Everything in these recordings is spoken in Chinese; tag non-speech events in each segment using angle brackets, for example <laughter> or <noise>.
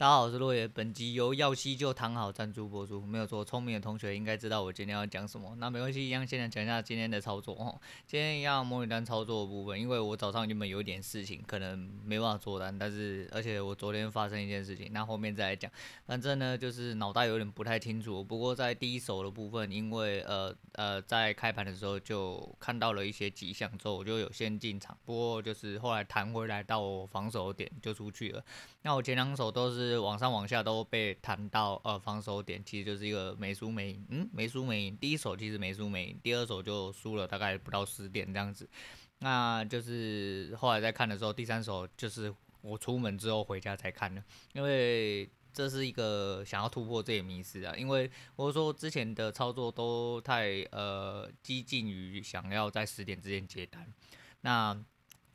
大家好，我是落叶。本集由耀西就躺好赞助播出，没有错。聪明的同学应该知道我今天要讲什么。那没关系，一样先来讲一下今天的操作哦。今天一样模拟单操作的部分，因为我早上原本有点事情，可能没办法做单，但是而且我昨天发生一件事情，那后面再来讲。反正呢，就是脑袋有点不太清楚。不过在第一手的部分，因为呃呃在开盘的时候就看到了一些迹象之后，我就有先进场。不过就是后来弹回来到我防守点就出去了。那我前两手都是是往上往下都被弹到呃防守点，其实就是一个没输没赢，嗯，没输没赢。第一手其实没输没赢，第二手就输了大概不到十点这样子。那就是后来在看的时候，第三手就是我出门之后回家才看的，因为这是一个想要突破这些迷思啊。因为我说之前的操作都太呃激进于想要在十点之间接单，那。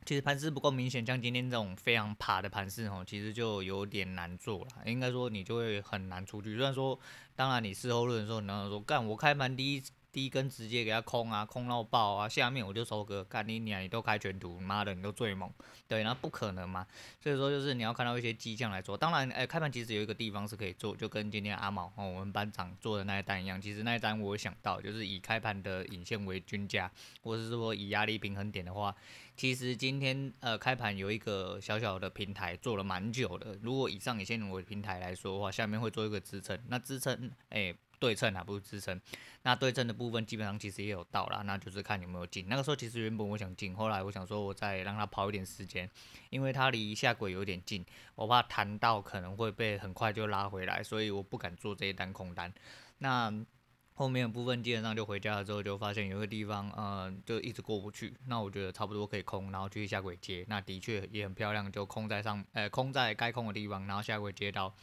其实盘势不够明显，像今天这种非常爬的盘势哦，其实就有点难做了。应该说你就会很难出去。虽然说，当然你事后论的时候，你能说干我开盘第一。第一根直接给它空啊，空到爆啊！下面我就收割，干你娘，你都开全图，妈的你都最猛，对，那不可能嘛。所以说就是你要看到一些迹象来做。当然，哎、开盘其实有一个地方是可以做，就跟今天阿毛哦，我们班长做的那一单一样。其实那一单我想到，就是以开盘的引线为均价，或者是说以压力平衡点的话，其实今天呃开盘有一个小小的平台做了蛮久的。如果以上引线为平台来说的话，下面会做一个支撑，那支撑哎。对称啊，不是支撑。那对称的部分基本上其实也有到了，那就是看有没有进。那个时候其实原本我想进，后来我想说我再让它跑一点时间，因为它离下轨有点近，我怕弹到可能会被很快就拉回来，所以我不敢做这一单空单。那后面部分基本上就回家了之后就发现有个地方，呃，就一直过不去。那我觉得差不多可以空，然后继续下轨接。那的确也很漂亮，就空在上，呃，空在该空的地方，然后下轨接到。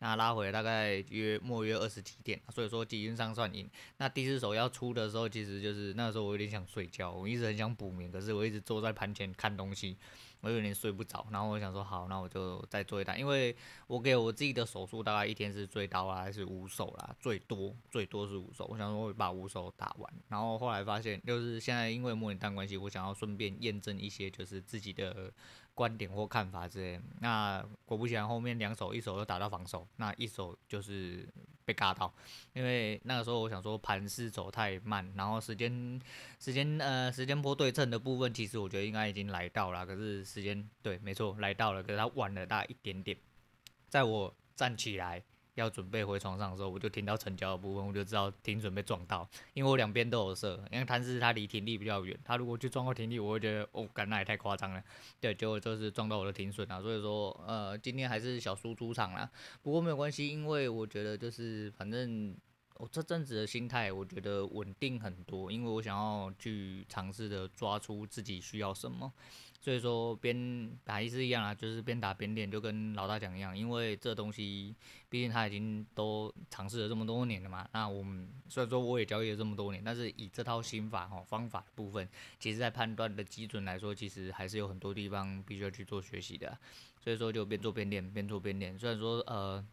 那拉回来大概约末约二十几点，所以说基本上算赢。那第四手要出的时候，其实就是那个时候我有点想睡觉，我一直很想补眠，可是我一直坐在盘前看东西，我有点睡不着。然后我想说好，那我就再做一单，因为我给我自己的手数大概一天是最高啊，还是五手啦，最多最多是五手。我想说我把五手打完，然后后来发现就是现在因为模拟单关系，我想要顺便验证一些就是自己的。观点或看法之类，那果不其然，后面两手一手又打到防守，那一手就是被尬到，因为那个时候我想说盘势走太慢，然后时间时间呃时间波对称的部分，其实我觉得应该已经来到了，可是时间对没错来到了，可是它晚了大概一点点，在我站起来。要准备回床上的时候，我就听到成交的部分，我就知道停损被撞到，因为我两边都有设，因为贪是它离停利比较远，它如果去撞到停利，我会觉得哦，干那也太夸张了，对，结果就是撞到我的停损啊，所以说呃，今天还是小输出场啦，不过没有关系，因为我觉得就是反正我这阵子的心态，我觉得稳定很多，因为我想要去尝试的抓出自己需要什么。所以说边打一是一样啊，就是边打边练，就跟老大讲一样，因为这东西毕竟他已经都尝试了这么多年了嘛。那我们虽然说我也交易了这么多年，但是以这套心法哈方法的部分，其实在判断的基准来说，其实还是有很多地方必须要去做学习的。所以说就边做边练，边做边练。虽然说呃，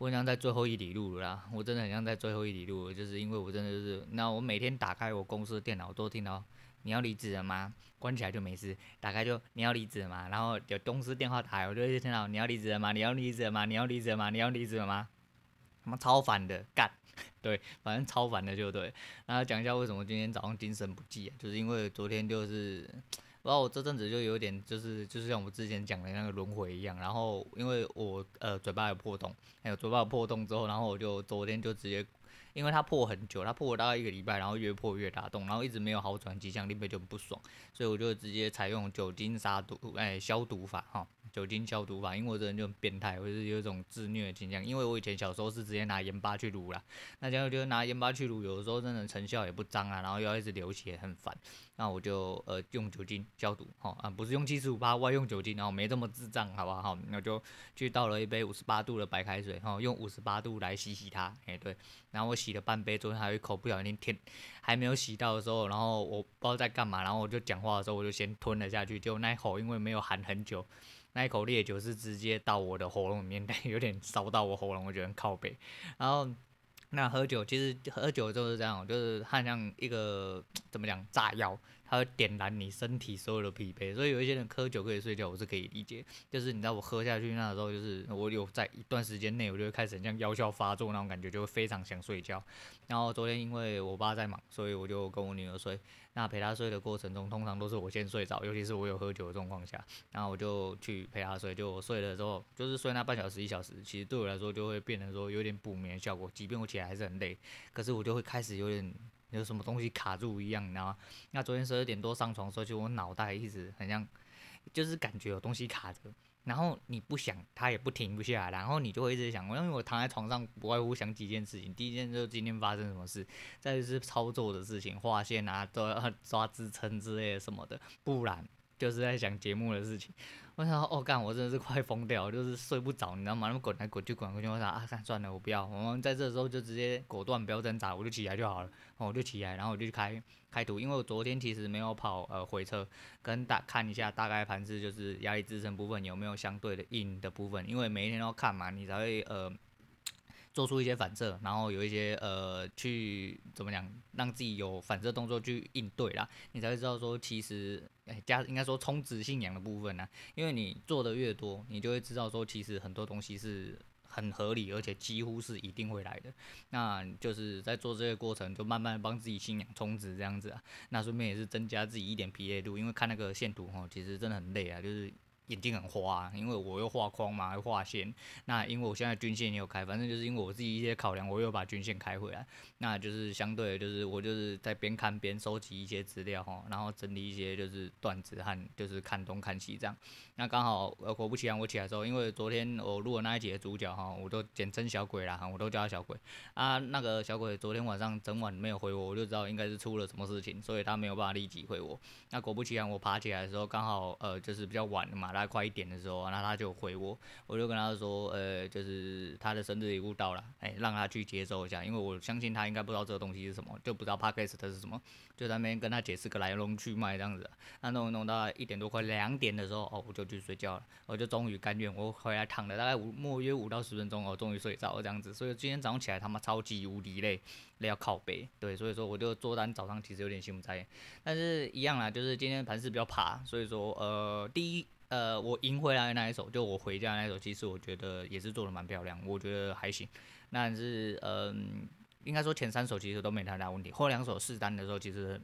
我很像在最后一里路了啦，我真的很像在最后一里路，就是因为我真的就是，那我每天打开我公司的电脑都听到。你要离职了吗？关起来就没事，打开就你要离职了吗？然后有公司电话打，我就会听到你要离职了吗？你要离职了吗？你要离职了吗？你要离职了吗？他妈超烦的，干，<laughs> 对，反正超烦的就对。然后讲一下为什么今天早上精神不济？就是因为昨天就是，然后我这阵子就有点就是就是像我之前讲的那个轮回一样。然后因为我呃嘴巴有破洞，还有嘴巴有破洞之后，然后我就昨天就直接。因为它破很久，它破了大概一个礼拜，然后越破越大洞，然后一直没有好转迹象，林北就很不爽，所以我就直接采用酒精杀毒，哎，消毒法哈，酒精消毒法。因为我这人就很变态，我就是有一种自虐的倾向。因为我以前小时候是直接拿盐巴去撸啦，那现在就拿盐巴去撸，有的时候真的成效也不彰啊，然后又要一直流血，很烦。那我就呃用酒精消毒，哈啊，不是用七十五八，我用酒精，然后没这么智障，好不好？那就去倒了一杯五十八度的白开水，哈，用五十八度来洗洗它，哎对，然后我洗了半杯，昨天还有一口不小心舔，还没有洗到的时候，然后我不知道在干嘛，然后我就讲话的时候我就先吞了下去，结果那口因为没有含很久，那一口烈酒是直接到我的喉咙里面，<laughs> 但有点烧到我喉咙，我觉得很靠北。然后那喝酒其实喝酒就是这样，就是很像一个怎么讲炸药。它会点燃你身体所有的疲惫。所以有一些人喝酒可以睡觉，我是可以理解。就是你知道我喝下去那时候，就是我有在一段时间内，我就会开始很像药效发作那种感觉，就会非常想睡觉。然后昨天因为我爸在忙，所以我就跟我女儿睡。那陪她睡的过程中，通常都是我先睡着，尤其是我有喝酒的状况下，然后我就去陪她睡。就我睡的时候，就是睡那半小时一小时，其实对我来说就会变成说有点补眠效果。即便我起来还是很累，可是我就会开始有点。有什么东西卡住一样，你知道吗？那昨天十二点多上床的时候，就我脑袋一直很像，就是感觉有东西卡着，然后你不想，它也不停不下来，然后你就会一直想，因为我躺在床上，不外乎想几件事情。第一件就是今天发生什么事，再就是操作的事情，画线啊，都要抓支撑之类的什么的，不然就是在想节目的事情。我想说，哦，干，我真的是快疯掉，就是睡不着，你知道吗？那么滚来滚去，滚来滚去，我想啊，干，算了，我不要，我们在这时候就直接果断不要挣扎，我就起来就好了。我就起来，然后我就去开开图，因为我昨天其实没有跑呃回撤，跟大看一下大概盘势，就是压力支撑部分有没有相对的硬的部分，因为每一天都要看嘛，你才会呃做出一些反射，然后有一些呃去怎么讲，让自己有反射动作去应对啦，你才会知道说其实哎加应该说充值信仰的部分呢，因为你做的越多，你就会知道说其实很多东西是。很合理，而且几乎是一定会来的。那就是在做这个过程，就慢慢帮自己信仰充值这样子啊。那顺便也是增加自己一点疲累度，因为看那个线图哈，其实真的很累啊，就是。眼睛很花，因为我又画框嘛，又画线。那因为我现在均线也有开，反正就是因为我自己一些考量，我又把均线开回来。那就是相对的，就是我就是在边看边收集一些资料哈，然后整理一些就是段子和就是看东看西这样。那刚好呃果不其然，我起来之后，因为昨天我录了那一集的主角哈，我都简称小鬼啦，我都叫他小鬼啊。那个小鬼昨天晚上整晚没有回我，我就知道应该是出了什么事情，所以他没有办法立即回我。那果不其然，我爬起来的时候刚好呃就是比较晚了概。快一点的时候，那他就回我，我就跟他说，呃，就是他的生日礼物到了，哎，让他去接收一下，因为我相信他应该不知道这个东西是什么，就不知道 Podcast 是什么，就在那边跟他解释个来龙去脉这样子。那弄弄到一点多快两点的时候，哦，我就去睡觉了，我就终于甘愿，我回来躺了大概五，莫约五到十分钟，我终于睡着了这样子。所以今天早上起来他妈超级无敌累，累要靠背，对，所以说我就做单早上其实有点心不在焉，但是一样啦，就是今天盘势比较爬，所以说呃第一。呃，我赢回来的那一手，就我回家那一手，其实我觉得也是做的蛮漂亮，我觉得还行。但是，嗯、应该说前三手其实都没太大问题，后两手试单的时候，其实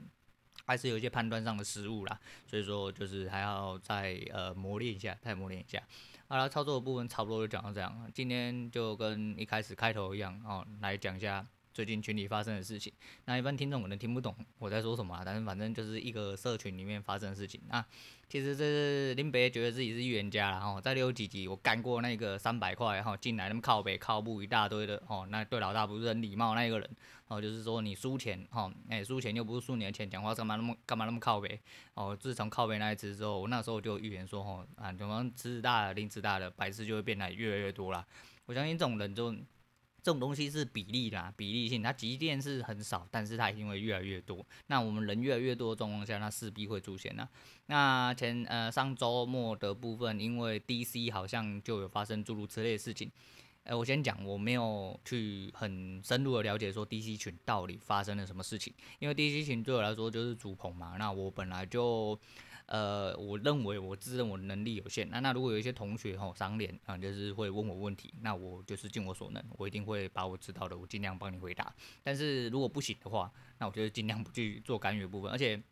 还是有一些判断上的失误啦。所以说，就是还要再呃磨练一下，再磨练一下。好了，操作的部分差不多就讲到这样。今天就跟一开始开头一样哦，来讲一下。最近群里发生的事情，那一般听众可能听不懂我在说什么啊，但是反正就是一个社群里面发生的事情。那其实这是林北觉得自己是预言家了哈，在六几集我干过那个三百块哈进来那么靠北靠步一大堆的哦，那对老大不是很礼貌那一个人哦，就是说你输钱哈，哎输钱又不是输你的钱，讲话干嘛那么干嘛那么靠北哦？自从靠北那一次之后，我那时候就预言说哦啊，怎么吃大的零吃大的，白痴就会变得越来越多了。我相信这种人就。这种东西是比例啦，比例性，它即便是很少，但是它一定会越来越多。那我们人越来越多的状况下，它势必会出现呐。那前呃上周末的部分，因为 DC 好像就有发生诸如此类的事情。呃，我先讲，我没有去很深入的了解说 DC 群到底发生了什么事情，因为 DC 群对我来说就是主棚嘛。那我本来就。呃，我认为我自认我能力有限，那那如果有一些同学吼赏脸啊，就是会问我问题，那我就是尽我所能，我一定会把我知道的，我尽量帮你回答。但是如果不行的话，那我就尽量不去做干预的部分，而且。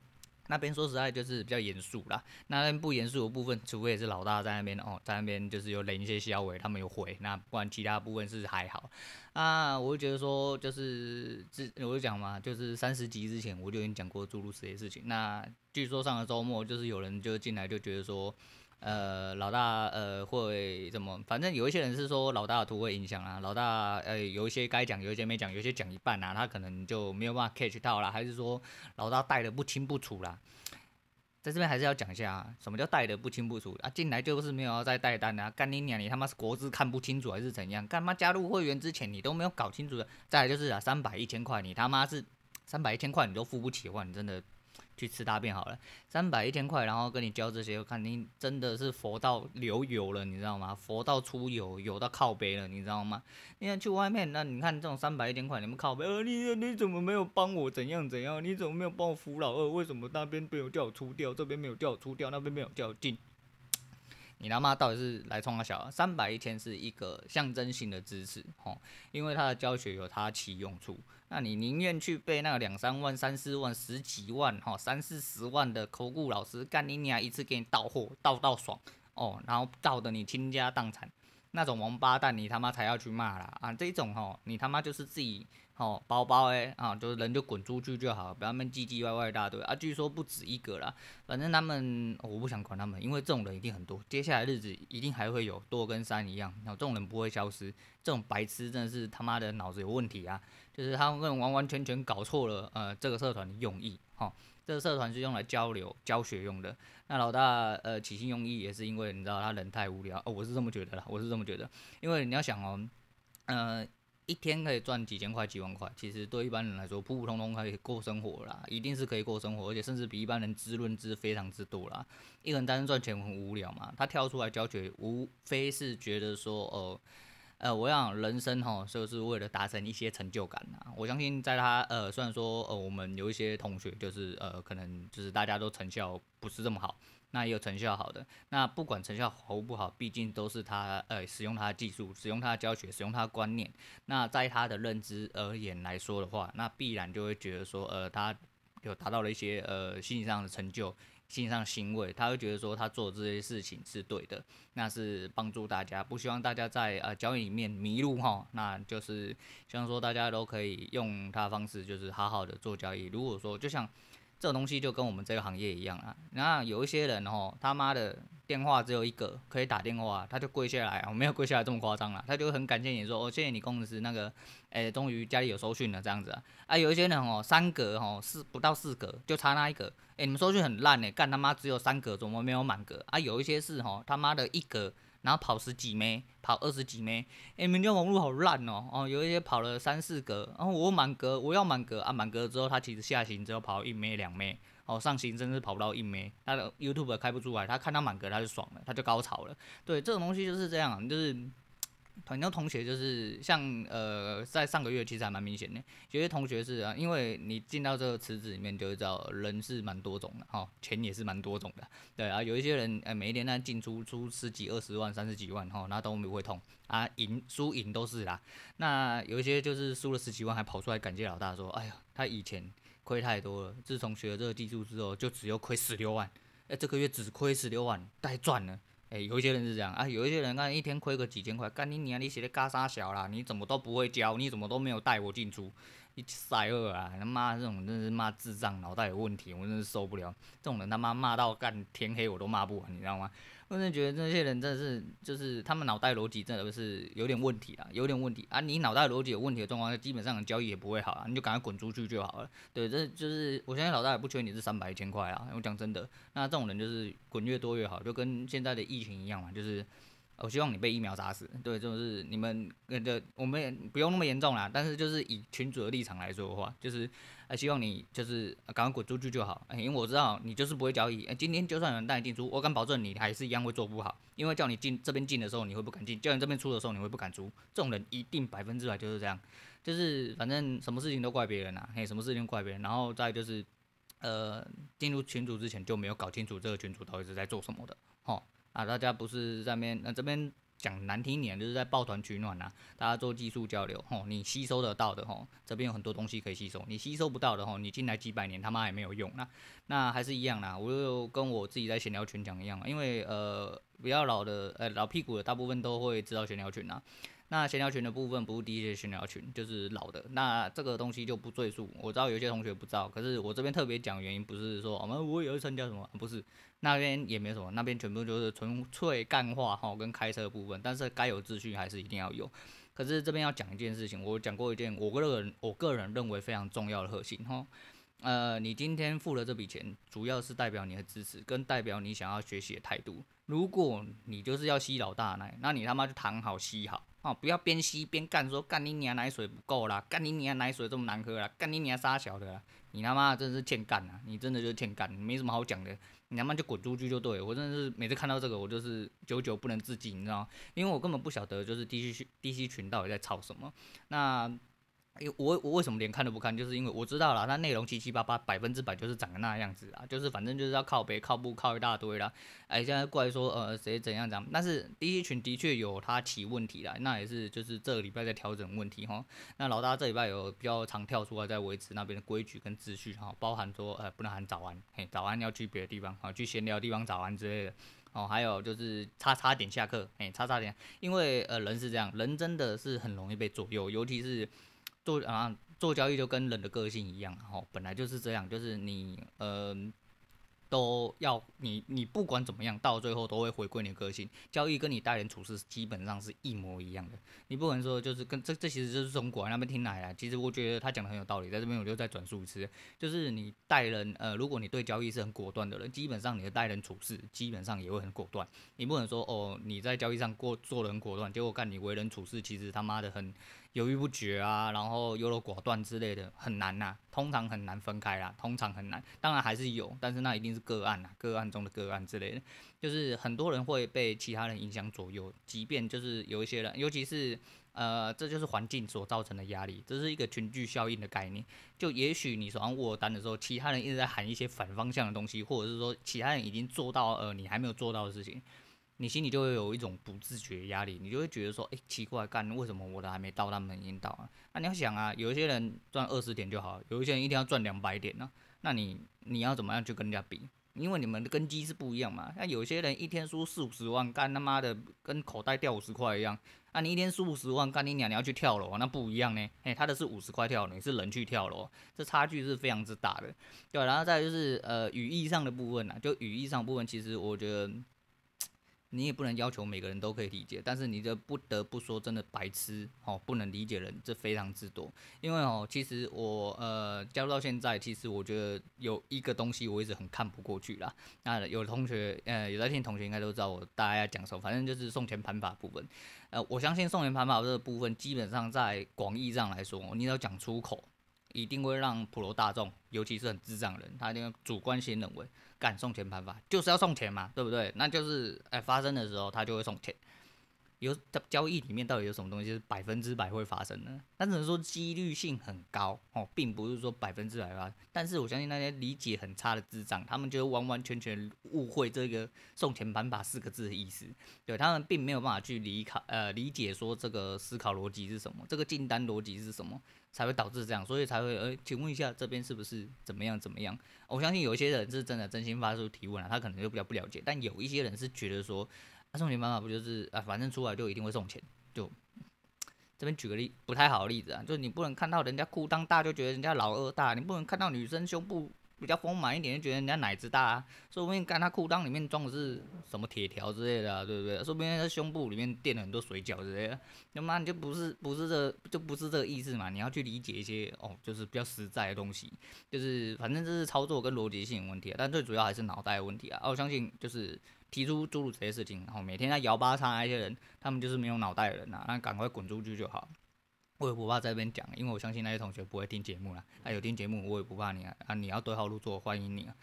那边说实在就是比较严肃啦，那边不严肃的部分，除非也是老大在那边哦，在那边就是有领一些消委，他们有回，那不然其他部分是还好。啊，我就觉得说就是之我就讲嘛，就是三十集之前我就已经讲过诸如此类事情。那据说上个周末就是有人就进来就觉得说。呃，老大呃会怎么？反正有一些人是说老大的图会影响啊，老大呃有一些该讲，有一些没讲，有一些讲一半啊，他可能就没有办法 catch 到啦，还是说老大带的不清不楚啦？在这边还是要讲一下啊，什么叫带的不清不楚啊？进来就是没有要再带单啊，干你娘！你他妈是国资看不清楚还是怎样？干嘛加入会员之前你都没有搞清楚的？再来就是啊，三百一千块，你他妈是三百一千块你都付不起的话，你真的。去吃大便好了，三百一千块，然后跟你教这些，我看你真的是佛到流油了，你知道吗？佛到出油，油到靠北了，你知道吗？你看去外面，那你看这种三百一千块，你们靠北，呃，你你怎么没有帮我怎样怎样？你怎么没有帮我扶老二？为什么那边没有叫我出掉，这边没有叫我出掉，那边没有叫我进？你他妈到底是来冲三小？三百一天是一个象征性的支持，吼，因为他的教学有他其用处。那你宁愿去被那个两三万、三四万、十几万、哈三四十万的口语老师，干你娘一次给你倒货，倒到爽哦，然后倒得你倾家荡产，那种王八蛋你他妈才要去骂啦啊！这种吼，你他妈就是自己。哦，包包诶，啊，就是人就滚出去就好，不要那么唧唧歪歪一大堆啊。据说不止一个啦，反正他们，我不想管他们，因为这种人一定很多，接下来日子一定还会有多跟山一样。然后这种人不会消失，这种白痴真的是他妈的脑子有问题啊！就是他们完完全全搞错了，呃，这个社团的用意，哈，这个社团是用来交流、教学用的。那老大，呃，起心用意也是因为你知道他人太无聊，哦，我是这么觉得啦，我是这么觉得，因为你要想哦，呃。一天可以赚几千块、几万块，其实对一般人来说，普普通通可以过生活啦，一定是可以过生活，而且甚至比一般人滋润之非常之多啦。一个人单身赚钱很无聊嘛，他跳出来教学，无非是觉得说，呃，呃，我想人生哈，就是为了达成一些成就感啊。我相信在他，呃，虽然说，呃，我们有一些同学就是，呃，可能就是大家都成效不是这么好。那也有成效好的，那不管成效好不好，毕竟都是他呃使用他的技术，使用他的教学，使用他的观念。那在他的认知而言来说的话，那必然就会觉得说，呃，他有达到了一些呃心理上的成就，心上欣慰，他会觉得说他做这些事情是对的，那是帮助大家，不希望大家在呃交易里面迷路哈，那就是希望说大家都可以用他的方式，就是好好的做交易。如果说就像。这种东西就跟我们这个行业一样啊，那有一些人哦，他妈的电话只有一个可以打电话，他就跪下来，我没有跪下来这么夸张啦，他就很感谢你说，哦，谢谢你工程师那个，哎，终于家里有收讯了这样子啊，啊，有一些人哦，三格哦，四不到四格就差那一格，哎，你们收讯很烂哎，干他妈只有三格，怎么没有满格啊？有一些是哦，他妈的一格。然后跑十几枚，跑二十几枚，哎，明天网络好烂哦，哦，有一些跑了三四格，然后我满格，我要满格啊，满格之后他其实下行只有跑一枚两枚，哦，上行真是跑不到一枚，他的 YouTube 开不出来，他看到满格他就爽了，他就高潮了，对，这种东西就是这样，就是。很多同学就是像呃，在上个月其实还蛮明显的，有些同学是啊，因为你进到这个池子里面就会知道人是蛮多种的哈，钱也是蛮多种的，对啊，有一些人呃每一年呢进出出十几二十万三十几万哈，那都不会痛啊，赢输赢都是啦，那有一些就是输了十几万还跑出来感谢老大说，哎呀，他以前亏太多了，自从学了这个技术之后就只有亏十六万，哎，这个月只亏十六万，太赚了。诶、有一些人是这样啊，有一些人干一天亏个几千块，干你娘，你写的嘎啥小啦？你怎么都不会教，你怎么都没有带我进出，你塞二啊！他妈这种真是骂智障，脑袋有问题，我真是受不了。这种人他妈骂到干天黑我都骂不完，你知道吗？我真的觉得这些人真的是，就是他们脑袋逻辑真的是有点问题啊，有点问题啊！你脑袋逻辑有问题的状况下，基本上交易也不会好啊，你就赶快滚出去就好了。对，这就是我相信老大也不缺你这三百一千块啊。我讲真的，那这种人就是滚越多越好，就跟现在的疫情一样嘛，就是。我希望你被疫苗砸死，对，就是你们那个我们也不用那么严重啦，但是就是以群主的立场来说的话，就是呃希望你就是赶快滚出去就好，因为我知道你就是不会交易，今天就算有人带你进出，我敢保证你还是一样会做不好，因为叫你进这边进的时候你会不敢进，叫你这边出的时候你会不敢出，这种人一定百分之百就是这样，就是反正什么事情都怪别人呐，嘿，什么事情怪别人，然后再就是呃进入群组之前就没有搞清楚这个群组到底是在做什么的，齁。啊，大家不是在面，那这边讲难听一点，就是在抱团取暖呐、大家做技术交流，吼，你吸收得到的，吼，这边有很多东西可以吸收。你吸收不到的，吼，你进来几百年他妈也没有用。那那还是一样啦，我就跟我自己在闲聊群讲一样，因为呃，比较老的，呃，老屁股的大部分都会知道闲聊群啊。那闲聊群的部分不是第一些闲聊群，就是老的。那这个东西就不赘述。我知道有些同学不知道，可是我这边特别讲原因，不是说我们我也会参加什么，不是。那边也没什么，那边全部就是纯粹干话哈，跟开车的部分。但是该有秩序还是一定要有。可是这边要讲一件事情，我讲过一件我个人我个人认为非常重要的核心哈。呃，你今天付了这笔钱，主要是代表你的支持，跟代表你想要学习的态度。如果你就是要吸老大奶，那你他妈就躺好吸好。哦，不要边吸边干，说干你娘奶水不够啦，干你娘奶水这么难喝啦，干你娘杀小的啦，你他妈真的是欠干啊，你真的就是欠干，没什么好讲的，你他妈就滚出去就对了。我真的是每次看到这个，我就是久久不能自己，你知道吗？因为我根本不晓得就是 DC DC 群到底在吵什么，那。哎，我我为什么连看都不看？就是因为我知道了，它内容七七八八，百分之百就是长得那样子啊，就是反正就是要靠北靠步靠一大堆啦。哎，现在过来说呃谁怎样怎样，但是第一群的确有它起问题啦，那也是就是这个礼拜在调整问题哈。那老大这礼拜有比较常跳出来在维持那边的规矩跟秩序哈，包含说呃不能喊早安，嘿早安要去别的地方啊，去闲聊的地方早安之类的哦，还有就是叉叉点下课，哎叉叉点，因为呃人是这样，人真的是很容易被左右，尤其是。做啊，做交易就跟人的个性一样，吼，本来就是这样，就是你，呃。都要你，你不管怎么样，到最后都会回归你的个性。交易跟你待人处事基本上是一模一样的。你不能说就是跟这这其实就是从国外那边听来的。其实我觉得他讲的很有道理，在这边我就再转述一次，就是你待人，呃，如果你对交易是很果断的人，基本上你的待人处事基本上也会很果断。你不能说哦，你在交易上过做的很果断，结果看你为人处事其实他妈的很犹豫不决啊，然后优柔寡断之类的，很难呐、啊，通常很难分开啦，通常很难。当然还是有，但是那一定是。个案啊，个案中的个案之类的，就是很多人会被其他人影响左右，即便就是有一些人，尤其是呃，这就是环境所造成的压力，这是一个群聚效应的概念。就也许你手上握单的时候，其他人一直在喊一些反方向的东西，或者是说其他人已经做到呃你还没有做到的事情，你心里就会有一种不自觉压力，你就会觉得说，哎，奇怪，干为什么我的还没到，他们已经到了？那你要想啊，有一些人赚二十点就好，有一些人一定要赚两百点呢、那你你要怎么样去跟人家比？因为你们的根基是不一样嘛。那有些人一天输四五十万，干他妈的跟口袋掉五十块一样。那你一天输五十万，干你娘，你要去跳楼，那不一样呢。诶，他的是五十块跳楼，你是人去跳楼，这差距是非常之大的。对，然后再就是呃语义上的部分啊，就语义上部分，其实我觉得。你也不能要求每个人都可以理解，但是你这不得不说，真的白痴哦，不能理解人这非常之多。因为哦，其实我呃加入到现在，其实我觉得有一个东西我一直很看不过去啦。那有的同学呃有在听同学应该都知道我大概要讲什么，反正就是送钱盘法部分。呃，我相信送钱盘法这个部分，基本上在广义上来说，你只要讲出口，一定会让普罗大众，尤其是很智障人，他一定主观性认为。敢送钱盘法就是要送钱嘛，对不对？那就是哎，发生的时候他就会送钱。有交易里面到底有什么东西是百分之百会发生的？但只能说几率性很高哦，并不是说百分之百发生。但是我相信那些理解很差的智障，他们就完完全全误会这个送钱盘法四个字的意思。对，他们并没有办法去理考呃理解说这个思考逻辑是什么，这个进单逻辑是什么。才会导致这样，所以才会呃，请问一下这边是不是怎么样怎么样？我相信有一些人是真的真心发出提问了，他可能就比较不了解。但有一些人是觉得说，啊、送钱方法不就是啊，反正出来就一定会送钱。就这边举个例不太好的例子啊，就是你不能看到人家裤裆大就觉得人家老二大，你不能看到女生胸部。比较丰满一点，就觉得人家奶子大啊，说不定看他裤裆里面装的是什么铁条之类的啊，对不对？说不定他胸部里面垫了很多水饺之类的，那么你就不是不是这就不是这个意思嘛？你要去理解一些哦，就是比较实在的东西，就是反正这是操作跟逻辑性问题啊，但最主要还是脑袋的问题。啊我相信就是提出诸如这些事情，然后每天在摇八叉那些人，他们就是没有脑袋的人呐、啊，那赶快滚出去就好。我也不怕在这边讲，因为我相信那些同学不会听节目啦。啊、有听节目，我也不怕你啊。啊，你要对号入座，欢迎你啊。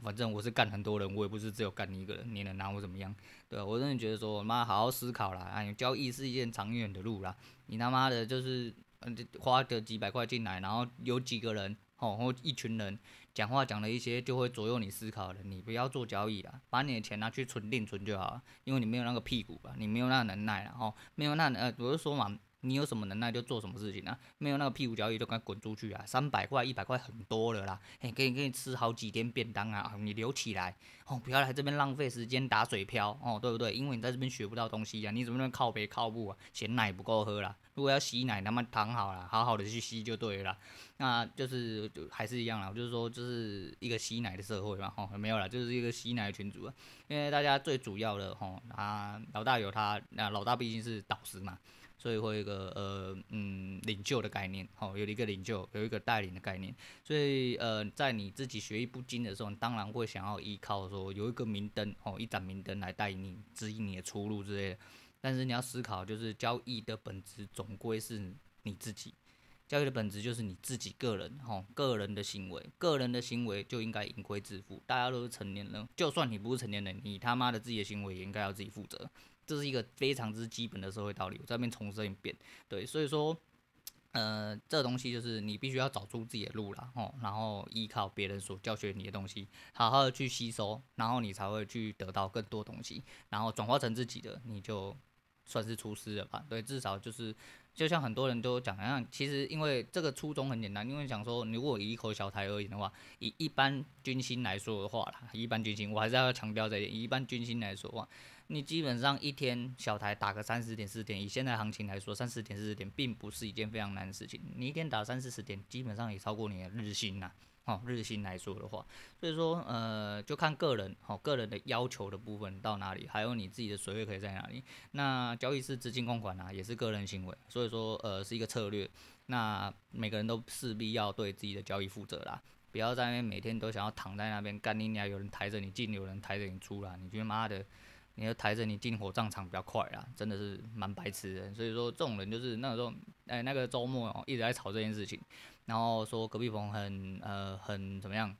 反正我是干很多人，我也不是只有干你一个人，你能拿我怎么样？对，我真的觉得说，妈好好思考啦。啊，交易是一件长远的路啦。你他妈的就是花个几百块进来，然后有几个人哦，或一群人讲话讲了一些就会左右你思考的，你不要做交易了，把你的钱拿去存定存就好了，因为你没有那个屁股吧，你没有那能耐了，哦，没有那呃，我就说嘛。你有什么能耐就做什么事情啊，没有那个屁股交易就赶快滚出去啊！三百块、一百块很多了啦，嘿，给你给你吃好几天便当啊！你留起来哦，不要来这边浪费时间打水漂哦，对不对？因为你在这边学不到东西啊，你怎么能靠北靠步啊？嫌奶不够喝啦，如果要吸奶，那么躺好了，好好的去吸就对了。那就是就还是一样啦，就是说就是一个吸奶的社会嘛，吼，没有啦，就是一个吸奶的群主啊。因为大家最主要的吼啊，老大有他，那老大毕竟是导师嘛。所以会有一个呃嗯领袖的概念，好、哦，有一个领袖，有一个带领的概念。所以呃，在你自己学艺不精的时候，你当然会想要依靠说有一个明灯，哦，一盏明灯来带你指引你的出路之类的。但是你要思考，就是交易的本质总归是你自己。交易的本质就是你自己个人，吼，个人的行为，个人的行为就应该盈亏自负。大家都是成年人，就算你不是成年人，你他妈的自己的行为也应该要自己负责。这是一个非常之基本的社会道理。我这边重申一遍，对，所以说，呃，这东西就是你必须要找出自己的路了哦，然后依靠别人所教学你的东西，好好的去吸收，然后你才会去得到更多东西，然后转化成自己的，你就算是出师了吧？对，至少就是。就像很多人都讲一样，其实因为这个初衷很简单，因为讲说，如果以一口小台而言的话，以一般军心来说的话啦，一般军心，我还是要强调这一点，以一般军心来说的话，你基本上一天小台打个三十点四十点，以现在行情来说，三十点四十点并不是一件非常难的事情，你一天打三四十点，基本上也超过你的日薪呐。哦，日薪来说的话，所以说，呃，就看个人，哦，个人的要求的部分到哪里，还有你自己的水位可以在哪里。那交易是资金控管啊，也是个人行为，所以说，呃，是一个策略。那每个人都势必要对自己的交易负责啦，不要在那边每天都想要躺在那边干你娘，有人抬着你进，有人抬着你出啦，你觉得妈的，你要抬着你进火葬场比较快啦，真的是蛮白痴的。所以说，这种人就是那时候哎，那个周末哦，一直在吵这件事情。然后说隔壁棚很呃很怎么样，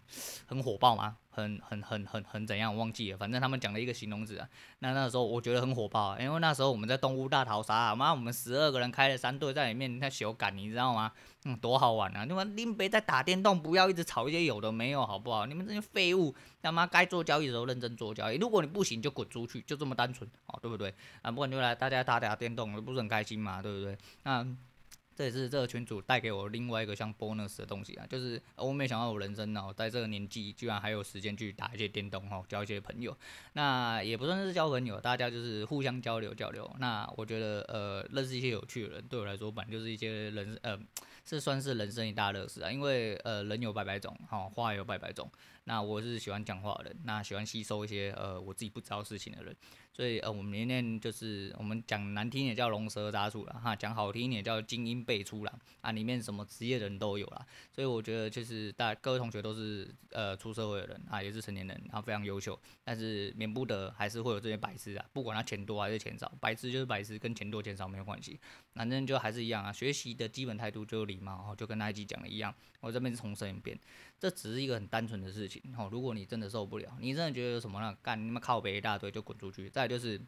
很火爆吗？很很很很很怎样？忘记了，反正他们讲了一个形容词啊。那那时候我觉得很火爆啊，因为那时候我们在东屋大逃杀啊，妈，我们十二个人开了三队在里面在修改，你知道吗？嗯，多好玩啊！你们林北在打电动，不要一直吵一些有的没有，好不好？你们这些废物，他妈该做交易的时候认真做交易，如果你不行就滚出去，就这么单纯，哦，对不对？啊，不管就来大家打打电动，不是很开心嘛，对不对？那。这也是这个群主带给我另外一个像 bonus 的东西啊，就是我没想到我人生哦，在这个年纪居然还有时间去打一些电动哦，交一些朋友。那也不算是交朋友，大家就是互相交流交流。那我觉得呃，认识一些有趣的人，对我来说本来就是一些人呃，是算是人生一大乐事啊。因为呃，人有百百种，好话有百百种。那我是喜欢讲话的人，那喜欢吸收一些呃我自己不知道事情的人。所以呃，我们今天就是我们讲难听也叫龙蛇杂处了哈，讲好听一点叫精英辈出了啊，里面什么职业人都有啦。所以我觉得就是大各位同学都是呃出社会的人啊，也是成年人，然后非常优秀，但是免不得还是会有这些白痴啊，不管他钱多还是钱少，白痴就是白痴，跟钱多钱少没有关系，反正就还是一样啊，学习的基本态度就是礼貌，就跟那一集讲的一样，我这边是重申一遍，这只是一个很单纯的事情哦，如果你真的受不了，你真的觉得有什么呢？干你们靠北一大堆就滚出去，再就是，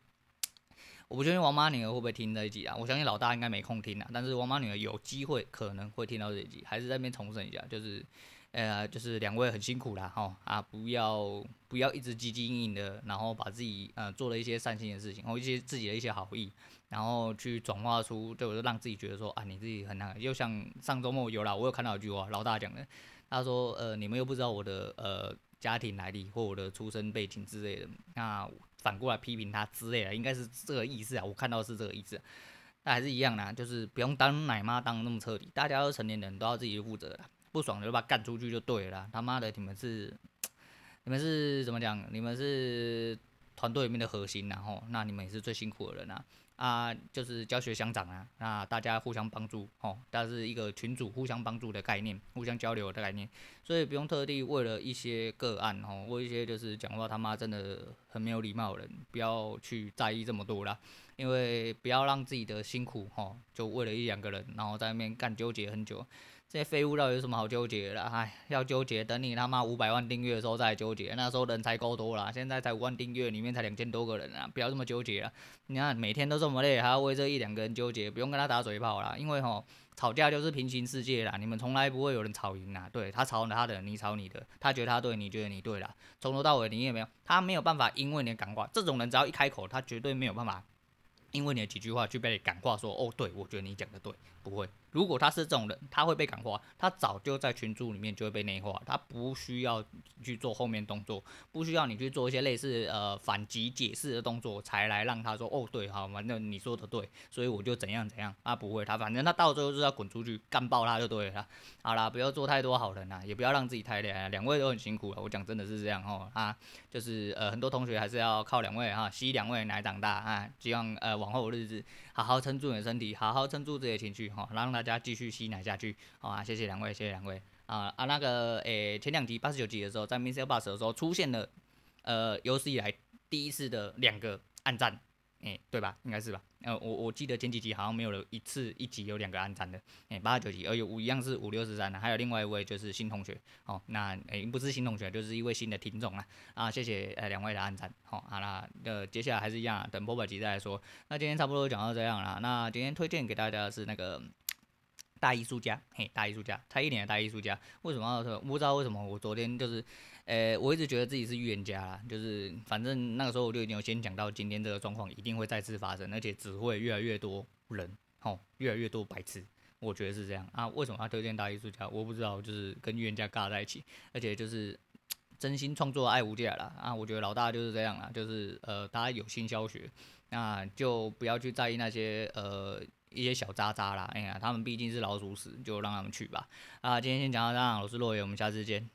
我不确定王妈女儿会不会听这一集啊？我相信老大应该没空听啊。但是王妈女儿有机会可能会听到这一集，还是在那边重申一下，就是，呃，就是两位很辛苦啦，哈啊，不要不要一直汲汲营营的，然后把自己呃做了一些善心的事情，或一些自己的一些好意，然后去转化出，就让自己觉得说啊，你自己很那个，又像上周末有啦，我有看到一句话，老大讲的，他说，呃，你们又不知道我的呃。家庭来历或我的出生背景之类的，那反过来批评他之类的，应该是这个意思啊。我看到是这个意思，那还是一样的，就是不用当奶妈当那么彻底。大家都成年人，都要自己负责的，不爽就把他干出去就对了。他妈的，你们是你们是怎么讲？你们是团队里面的核心，然后那你们也是最辛苦的人啊。啊，就是教学相长啊，那大家互相帮助哦，但是一个群主互相帮助的概念，互相交流的概念，所以不用特地为了一些个案哦，为一些就是讲话他妈真的很没有礼貌的人，不要去在意这么多啦，因为不要让自己的辛苦哦，就为了一两个人，然后在那边干纠结很久。这些废物到底有什么好纠结的？哎，要纠结，等你他妈五百万订阅的时候再纠结，那时候人才够多啦。现在才五万订阅，里面才两千多个人啊，不要这么纠结了。你看每天都这么累，还要为这一两个人纠结，不用跟他打嘴炮啦。因为吼，吵架就是平行世界啦，你们从来不会有人吵赢啦。对，他吵他的，你吵你的，他觉得他对，你觉得你对啦。从头到尾你也没有，他没有办法因为你的感化，这种人只要一开口，他绝对没有办法因为你的几句话去被感化说，哦，对，我觉得你讲的对，不会。如果他是这种人，他会被感化，他早就在群组里面就会被内化，他不需要去做后面动作，不需要你去做一些类似呃反击解释的动作，才来让他说哦对，好，反正你说的对，所以我就怎样怎样，他不会，他反正他到最后就是要滚出去干爆他就对了，好啦，不要做太多好人啦，也不要让自己太累啊，两位都很辛苦了，我讲真的是这样哦，啊，就是呃很多同学还是要靠两位哈，吸两位奶长大啊，希望呃往后日子好好撑住你的身体，好好撑住自己的情绪哈，让大家继续吸奶下去，好啊，谢谢两位，谢谢两位啊啊，那个诶、前两集八十九集的时候，在 Mr. Bus 的时候出现了，呃，有史以来第一次的两个暗战，哎、对吧？应该是吧？呃，我我记得前几集好像没有了一次一集有两个按赞的，哎、八九集，而有五一样是五六十三的，还有另外一位就是新同学，哦，那哎、不是新同学，就是一位新的听众啦，啊，谢谢呃两位的按赞，好，好啦，呃，接下来还是一样，等播百集再来说。那今天差不多讲到这样啦，那今天推荐给大家的是那个大艺术家，嘿，大艺术家，蔡依林的大艺术家，为什么？我不知道为什么，我昨天就是。呃、我一直觉得自己是预言家啦，就是反正那个时候我就已经有先讲到今天这个状况一定会再次发生，而且只会越来越多人，吼，越来越多白痴，我觉得是这样啊。为什么要推荐大艺术家？我不知道，就是跟预言家尬在一起，而且就是 <tsk> 真心创作爱无价啦啊。我觉得老大就是这样啦，就是呃，大家有心教学，那就不要去在意那些呃一些小渣渣啦。哎呀，他们毕竟是老鼠屎，就让他们去吧。啊，今天先讲到这样，我是洛爷，我们下次见。